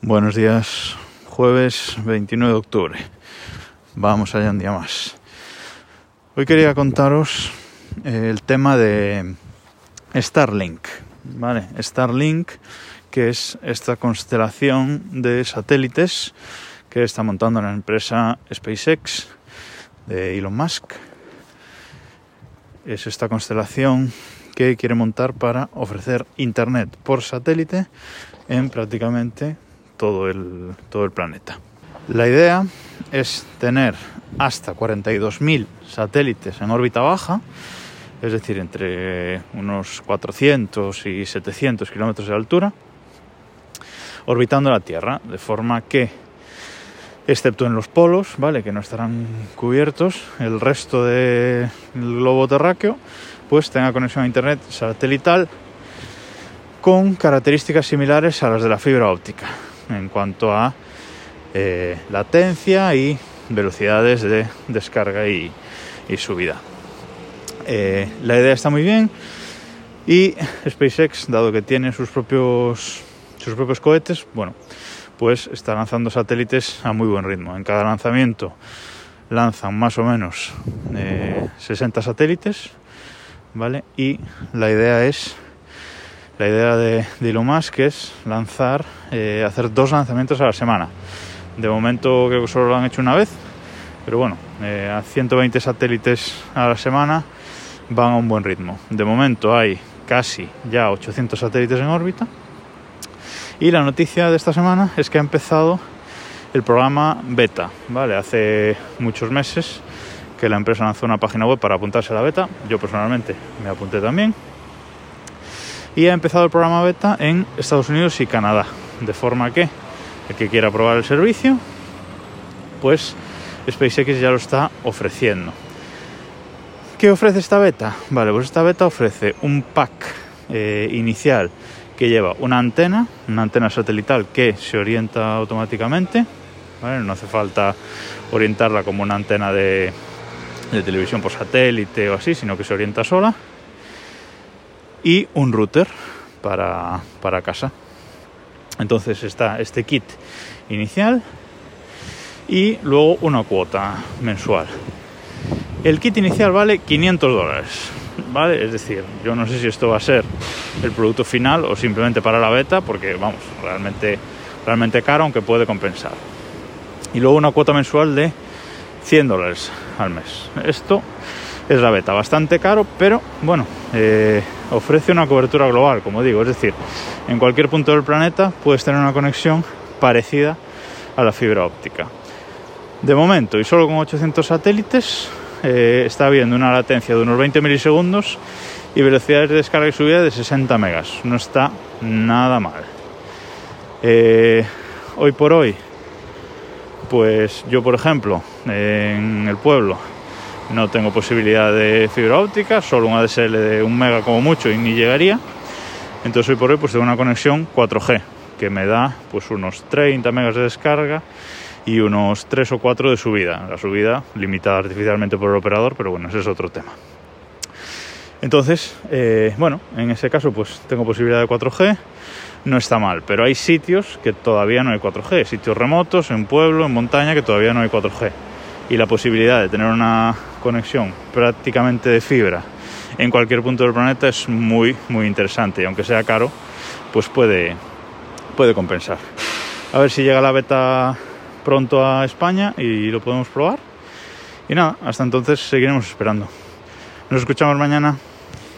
Buenos días, jueves 29 de octubre. Vamos allá un día más. Hoy quería contaros eh, el tema de Starlink. ¿vale? Starlink, que es esta constelación de satélites que está montando la empresa SpaceX de Elon Musk. Es esta constelación que quiere montar para ofrecer internet por satélite en prácticamente todo el, todo el planeta. La idea es tener hasta 42.000 satélites en órbita baja, es decir, entre unos 400 y 700 kilómetros de altura, orbitando la Tierra, de forma que, excepto en los polos, ¿vale? que no estarán cubiertos, el resto del globo terráqueo, pues tenga conexión a Internet satelital con características similares a las de la fibra óptica en cuanto a eh, latencia y velocidades de descarga y, subida. Eh, la idea está muy bien y SpaceX, dado que tiene sus propios, sus propios cohetes, bueno, pues está lanzando satélites a muy buen ritmo. En cada lanzamiento lanzan más o menos 60 eh, satélites, ¿vale? Y la idea es la idea de, de Elon Musk es lanzar, eh, hacer dos lanzamientos a la semana. De momento creo que solo lo han hecho una vez, pero bueno, eh, a 120 satélites a la semana van a un buen ritmo. De momento hay casi ya 800 satélites en órbita. Y la noticia de esta semana es que ha empezado el programa beta, ¿vale? Hace muchos meses que la empresa lanzó una página web para apuntarse a la beta. Yo personalmente me apunté también y ha empezado el programa beta en Estados Unidos y Canadá. De forma que el que quiera probar el servicio, pues SpaceX ya lo está ofreciendo. ¿Qué ofrece esta beta? Vale, pues esta beta ofrece un pack eh, inicial que lleva una antena, una antena satelital que se orienta automáticamente, no hace falta orientarla como una antena de, de televisión por satélite o así, sino que se orienta sola y un router para, para casa. Entonces está este kit inicial y luego una cuota mensual. El kit inicial vale 500 dólares, ¿vale? Es decir, yo no sé si esto va a ser el producto final o simplemente para la beta, porque vamos, realmente, realmente caro, aunque puede compensar. Y luego una cuota mensual de 100 dólares al mes. Esto es la beta, bastante caro, pero bueno, eh, ofrece una cobertura global, como digo, es decir, en cualquier punto del planeta puedes tener una conexión parecida a la fibra óptica. De momento, y solo con 800 satélites, eh, está habiendo una latencia de unos 20 milisegundos y velocidades de descarga y subida de 60 megas. No está nada mal. Eh, hoy por hoy, pues yo, por ejemplo, en el pueblo no tengo posibilidad de fibra óptica, solo un ADSL de un mega como mucho y ni llegaría. Entonces hoy por hoy pues tengo una conexión 4G que me da pues unos 30 megas de descarga y unos 3 o 4 de subida. La subida limitada artificialmente por el operador, pero bueno, ese es otro tema. Entonces, eh, bueno, en ese caso pues tengo posibilidad de 4G, no está mal, pero hay sitios que todavía no hay 4G, sitios remotos, en pueblo, en montaña, que todavía no hay 4G. Y la posibilidad de tener una conexión prácticamente de fibra en cualquier punto del planeta es muy, muy interesante. Y aunque sea caro, pues puede, puede compensar. A ver si llega la beta pronto a España y lo podemos probar. Y nada, hasta entonces seguiremos esperando. Nos escuchamos mañana.